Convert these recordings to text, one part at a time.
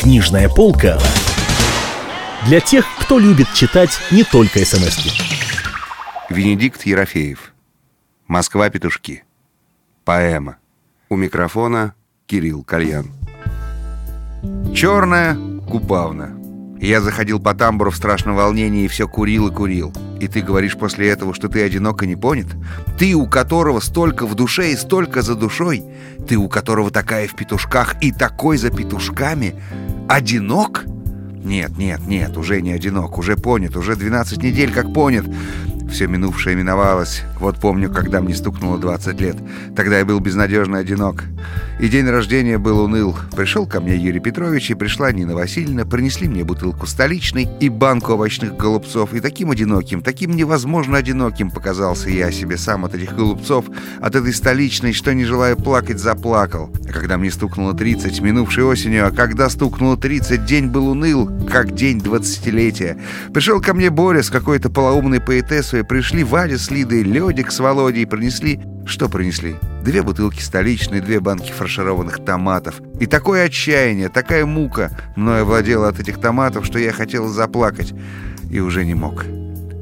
Книжная полка для тех, кто любит читать не только смс -ки. Венедикт Ерофеев. Москва-петушки. Поэма. У микрофона Кирилл Кальян. Черная купавна. Я заходил по тамбуру в страшном волнении и все курил и курил. И ты говоришь после этого, что ты одинок и не понят? Ты, у которого столько в душе и столько за душой? Ты, у которого такая в петушках и такой за петушками? Одинок? Нет, нет, нет, уже не одинок, уже понят, уже 12 недель как понят. Все минувшее миновалось. Вот помню, когда мне стукнуло 20 лет. Тогда я был безнадежно одинок. И день рождения был уныл. Пришел ко мне Юрий Петрович и пришла Нина Васильевна. Принесли мне бутылку столичной и банку овощных голубцов. И таким одиноким, таким невозможно одиноким показался я себе сам от этих голубцов, от этой столичной, что, не желая плакать, заплакал. А когда мне стукнуло 30, минувшей осенью, а когда стукнуло 30, день был уныл, как день двадцатилетия. Пришел ко мне Боря с какой-то полоумной поэтессой Первые пришли Валя с Лидой, Ледик с Володей, принесли... Что принесли? Две бутылки столичные, две банки фаршированных томатов. И такое отчаяние, такая мука мною владела от этих томатов, что я хотел заплакать. И уже не мог.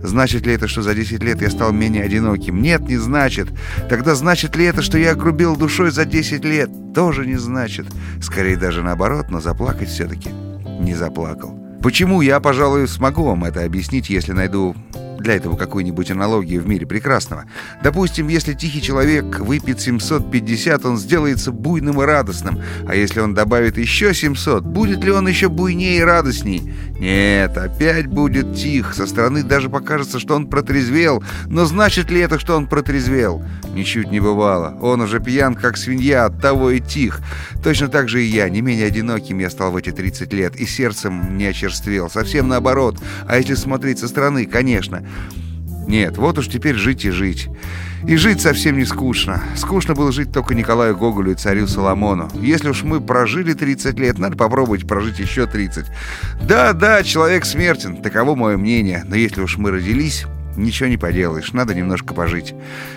Значит ли это, что за 10 лет я стал менее одиноким? Нет, не значит. Тогда значит ли это, что я огрубел душой за 10 лет? Тоже не значит. Скорее даже наоборот, но заплакать все-таки не заплакал. Почему? Я, пожалуй, смогу вам это объяснить, если найду для этого какую-нибудь аналогию в мире прекрасного. Допустим, если тихий человек выпьет 750, он сделается буйным и радостным. А если он добавит еще 700, будет ли он еще буйнее и радостней? Нет, опять будет тих. Со стороны даже покажется, что он протрезвел. Но значит ли это, что он протрезвел? Ничуть не бывало. Он уже пьян, как свинья, от того и тих. Точно так же и я. Не менее одиноким я стал в эти 30 лет. И сердцем не очерствел. Совсем наоборот. А если смотреть со стороны, конечно. Нет, вот уж теперь жить и жить. И жить совсем не скучно. Скучно было жить только Николаю Гоголю и царю Соломону. Если уж мы прожили 30 лет, надо попробовать прожить еще 30. Да, да, человек смертен, таково мое мнение. Но если уж мы родились, ничего не поделаешь, надо немножко пожить.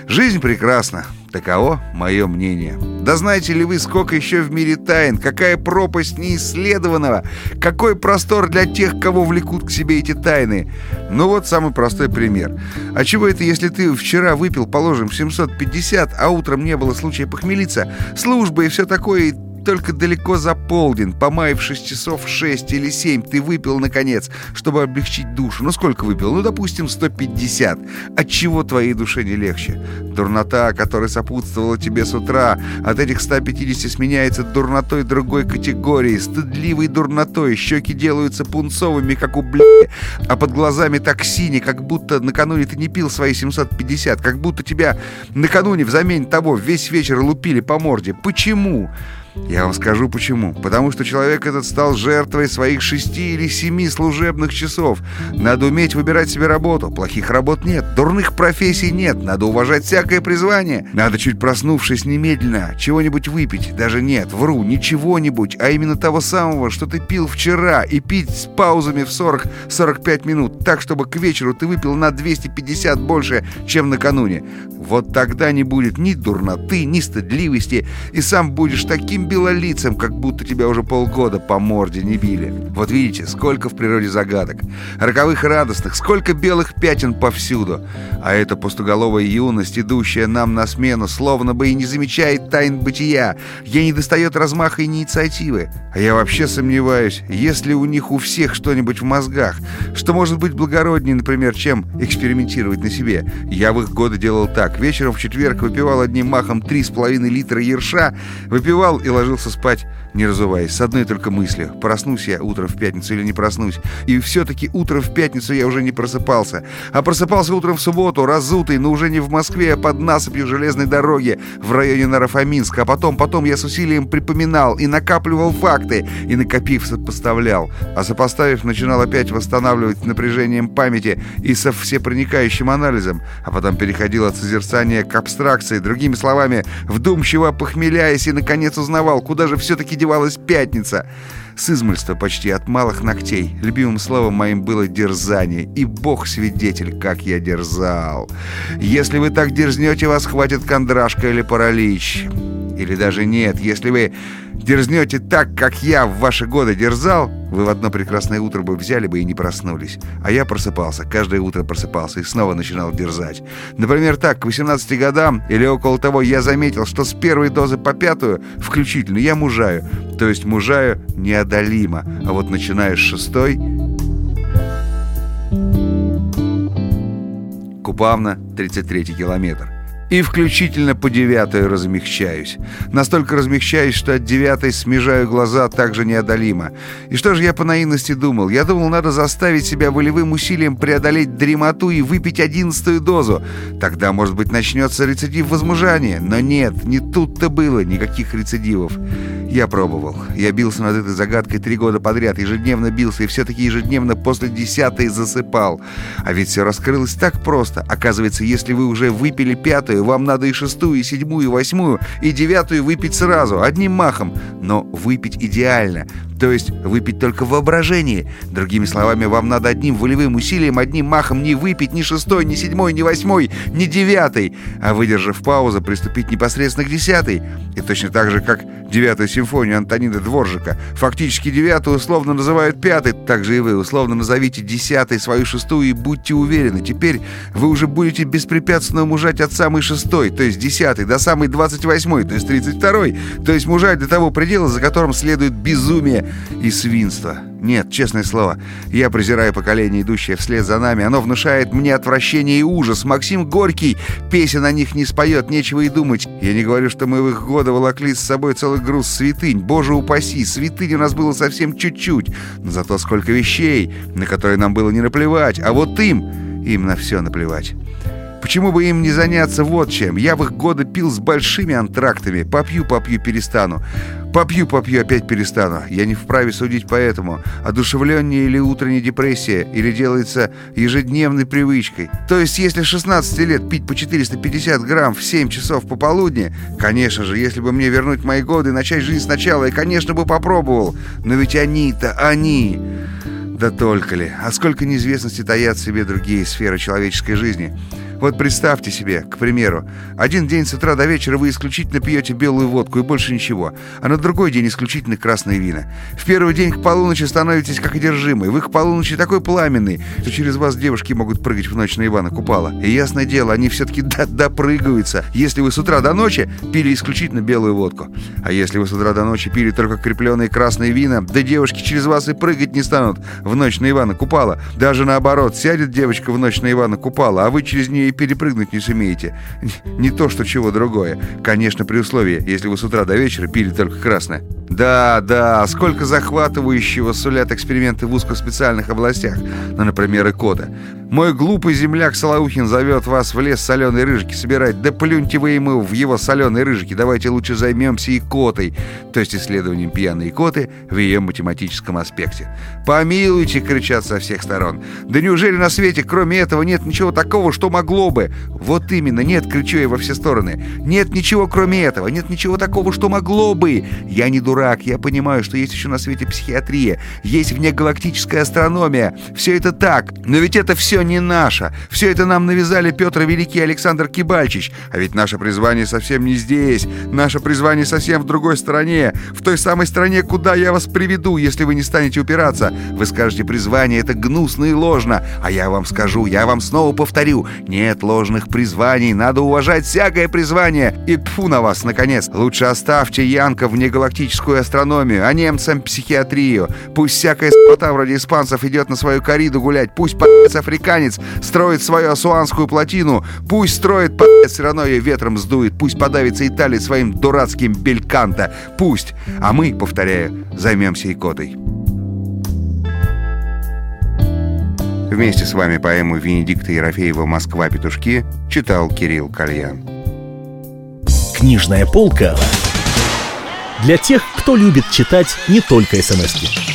Жизнь прекрасна, таково мое мнение. Да знаете ли вы, сколько еще в мире тайн, какая пропасть неисследованного, какой простор для тех, кого влекут к себе эти тайны. Ну вот самый простой пример. А чего это, если ты вчера выпил, положим, 750, а утром не было случая похмелиться, служба и все такое, и только далеко за полдень, помаявшись часов шесть или семь, ты выпил, наконец, чтобы облегчить душу. Ну, сколько выпил? Ну, допустим, 150. Отчего твоей душе не легче? Дурнота, которая сопутствовала тебе с утра, от этих 150 сменяется дурнотой другой категории, стыдливой дурнотой. Щеки делаются пунцовыми, как у бля, а под глазами так сине, как будто накануне ты не пил свои 750, как будто тебя накануне взамен того весь вечер лупили по морде. Почему? Я вам скажу почему. Потому что человек этот стал жертвой своих шести или семи служебных часов. Надо уметь выбирать себе работу. Плохих работ нет, дурных профессий нет. Надо уважать всякое призвание. Надо чуть проснувшись немедленно чего-нибудь выпить. Даже нет, вру, не чего-нибудь, а именно того самого, что ты пил вчера. И пить с паузами в 40-45 минут. Так, чтобы к вечеру ты выпил на 250 больше, чем накануне. Вот тогда не будет ни дурноты, ни стыдливости. И сам будешь таким таким белолицем, как будто тебя уже полгода по морде не били. Вот видите, сколько в природе загадок. Роковых радостных, сколько белых пятен повсюду. А эта пустоголовая юность, идущая нам на смену, словно бы и не замечает тайн бытия. Ей не достает размаха инициативы. А я вообще сомневаюсь, есть ли у них у всех что-нибудь в мозгах, что может быть благороднее, например, чем экспериментировать на себе. Я в их годы делал так. Вечером в четверг выпивал одним махом 3,5 литра ерша, выпивал и ложился спать, не разуваясь, с одной только мыслью. Проснусь я утром в пятницу или не проснусь. И все-таки утром в пятницу я уже не просыпался. А просыпался утром в субботу, разутый, но уже не в Москве, а под насыпью железной дороги в районе Нарафаминска. А потом, потом я с усилием припоминал и накапливал факты, и накопив, сопоставлял. А сопоставив, начинал опять восстанавливать напряжением памяти и со всепроникающим анализом. А потом переходил от созерцания к абстракции, другими словами, вдумчиво похмеляясь и, наконец, узнавал, куда же все-таки девалась пятница. С измольства почти от малых ногтей. Любимым словом моим было дерзание. И бог свидетель, как я дерзал. Если вы так дерзнете, вас хватит кондрашка или паралич. Или даже нет, если вы дерзнете так, как я в ваши годы дерзал, вы в одно прекрасное утро бы взяли бы и не проснулись. А я просыпался, каждое утро просыпался и снова начинал дерзать. Например, так, к 18 годам или около того я заметил, что с первой дозы по пятую, включительно, я мужаю. То есть мужаю неодолимо. А вот начиная с шестой... Купавна, 33 километр и включительно по девятой размягчаюсь. Настолько размягчаюсь, что от девятой смежаю глаза также неодолимо. И что же я по наивности думал? Я думал, надо заставить себя волевым усилием преодолеть дремоту и выпить одиннадцатую дозу. Тогда, может быть, начнется рецидив возмужания. Но нет, не тут-то было никаких рецидивов. Я пробовал. Я бился над этой загадкой три года подряд, ежедневно бился, и все-таки ежедневно после десятой засыпал. А ведь все раскрылось так просто. Оказывается, если вы уже выпили пятую, вам надо и шестую, и седьмую, и восьмую, и девятую выпить сразу, одним махом. Но выпить идеально. То есть выпить только в воображении. Другими словами, вам надо одним волевым усилием, одним махом не выпить ни шестой, ни седьмой, ни восьмой, ни девятой, а выдержав паузу, приступить непосредственно к десятой. И точно так же, как девятую симфонию Антонина Дворжика. Фактически девятую условно называют пятой, так же и вы условно назовите десятой свою шестую и будьте уверены, теперь вы уже будете беспрепятственно мужать от самой шестой, то есть десятой, до самой двадцать восьмой, то есть тридцать второй, то есть мужать до того предела, за которым следует безумие и свинство. Нет, честное слово, я презираю поколение, идущее вслед за нами. Оно внушает мне отвращение и ужас. Максим Горький песен о них не споет, нечего и думать. Я не говорю, что мы в их годы волокли с собой целый груз святынь. Боже упаси, святынь у нас было совсем чуть-чуть. Но зато сколько вещей, на которые нам было не наплевать. А вот им, им на все наплевать. Почему бы им не заняться вот чем? Я в их годы пил с большими антрактами. Попью-попью перестану. Попью-попью опять перестану. Я не вправе судить по этому. Одушевление или утренняя депрессия, или делается ежедневной привычкой. То есть, если 16 лет пить по 450 грамм в 7 часов пополудни, конечно же, если бы мне вернуть мои годы и начать жизнь сначала, я, конечно, бы попробовал. Но ведь они-то, они... Да только ли. А сколько неизвестности таят в себе другие сферы человеческой жизни. Вот представьте себе, к примеру, один день с утра до вечера вы исключительно пьете белую водку и больше ничего, а на другой день исключительно красные вина. В первый день к полуночи становитесь как одержимые. Вы к полуночи такой пламенный, что через вас девушки могут прыгать в ночь на Ивана Купала. И ясное дело, они все-таки допрыгаются, если вы с утра до ночи пили исключительно белую водку. А если вы с утра до ночи пили только крепленные красные вина, да девушки через вас и прыгать не станут в ночь на Ивана Купала. Даже наоборот, сядет девочка в ночь на Ивана Купала, а вы через нее и перепрыгнуть не сумеете. Не то, что чего другое. Конечно, при условии, если вы с утра до вечера пили только красное. Да, да, сколько захватывающего сулят эксперименты в узкоспециальных областях, ну, например, икота. Мой глупый земляк Солоухин зовет вас в лес соленой рыжики собирать. Да плюньте вы ему в его соленой рыжики. Давайте лучше займемся икотой, то есть исследованием пьяной икоты в ее математическом аспекте. «Помилуйте!» — кричат со всех сторон. «Да неужели на свете, кроме этого, нет ничего такого, что могло бы?» Вот именно, нет, кричу я во все стороны. «Нет ничего, кроме этого, нет ничего такого, что могло бы!» Я не дурак, я понимаю, что есть еще на свете психиатрия, есть внегалактическая астрономия. Все это так, но ведь это все не наше. Все это нам навязали Петр Великий Александр Кибальчич. А ведь наше призвание совсем не здесь. Наше призвание совсем в другой стране. В той самой стране, куда я вас приведу, если вы не станете упираться. Вы скажете, призвание это гнусно и ложно. А я вам скажу, я вам снова повторю. Нет ложных призваний. Надо уважать всякое призвание. И тфу на вас, наконец. Лучше оставьте Янка в негалактическую астрономию, а немцам психиатрию. Пусть всякая спота вроде испанцев идет на свою кориду гулять. Пусть по***ц африканец американец строит свою асуанскую плотину. Пусть строит, по все равно ее ветром сдует. Пусть подавится Италия своим дурацким бельканто. Пусть. А мы, повторяю, займемся икотой. Вместе с вами поэму Венедикта Ерофеева «Москва. Петушки» читал Кирилл Кальян. Книжная полка для тех, кто любит читать не только смс -ки.